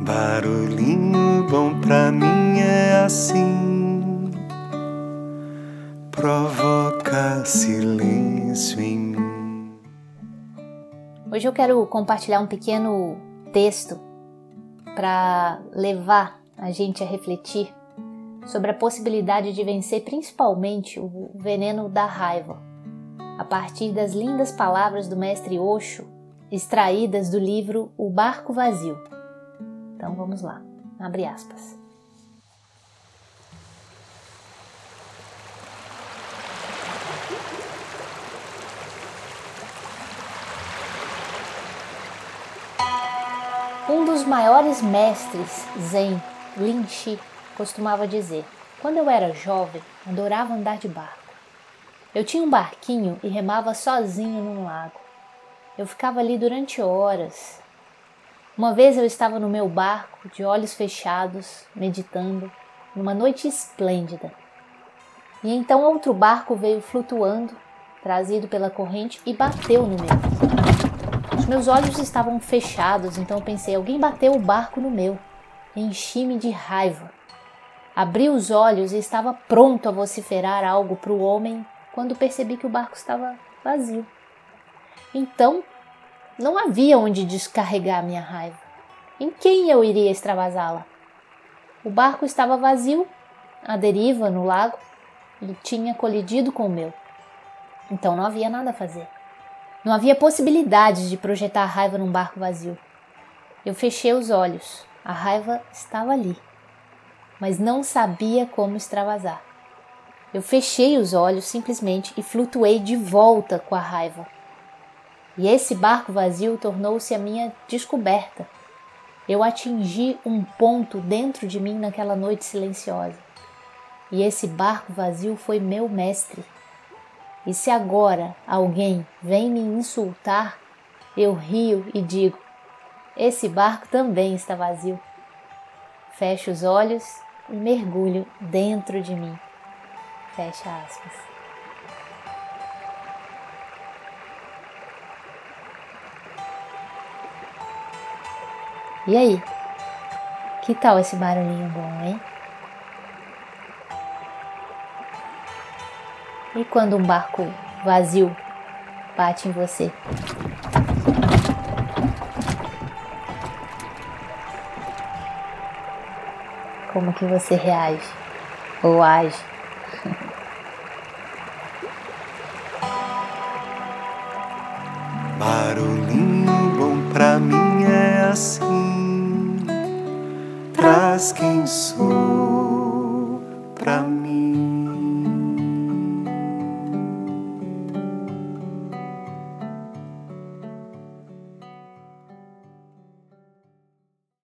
Barulhinho bom pra mim é assim, provoca silêncio em mim. Hoje eu quero compartilhar um pequeno texto para levar a gente a refletir sobre a possibilidade de vencer principalmente o veneno da raiva, a partir das lindas palavras do mestre Osho, extraídas do livro O Barco Vazio. Então vamos lá, abre aspas. Um dos maiores mestres Zen, Lin Shi, costumava dizer: Quando eu era jovem, adorava andar de barco. Eu tinha um barquinho e remava sozinho num lago. Eu ficava ali durante horas, uma vez eu estava no meu barco, de olhos fechados, meditando, numa noite esplêndida. E então outro barco veio flutuando, trazido pela corrente, e bateu no meu. Os meus olhos estavam fechados, então eu pensei: alguém bateu o barco no meu. Enchi-me de raiva. Abri os olhos e estava pronto a vociferar algo para o homem quando percebi que o barco estava vazio. Então não havia onde descarregar minha raiva. Em quem eu iria extravasá-la? O barco estava vazio, à deriva no lago, e tinha colidido com o meu. Então não havia nada a fazer. Não havia possibilidade de projetar raiva num barco vazio. Eu fechei os olhos. A raiva estava ali, mas não sabia como extravasar. Eu fechei os olhos simplesmente e flutuei de volta com a raiva e esse barco vazio tornou-se a minha descoberta. Eu atingi um ponto dentro de mim naquela noite silenciosa. E esse barco vazio foi meu mestre. E se agora alguém vem me insultar, eu rio e digo: esse barco também está vazio. Fecho os olhos e mergulho dentro de mim. Fecha aspas. E aí? Que tal esse barulhinho bom, hein? E quando um barco vazio bate em você? Como que você reage ou age? Barulhinho traz quem sou pra mim.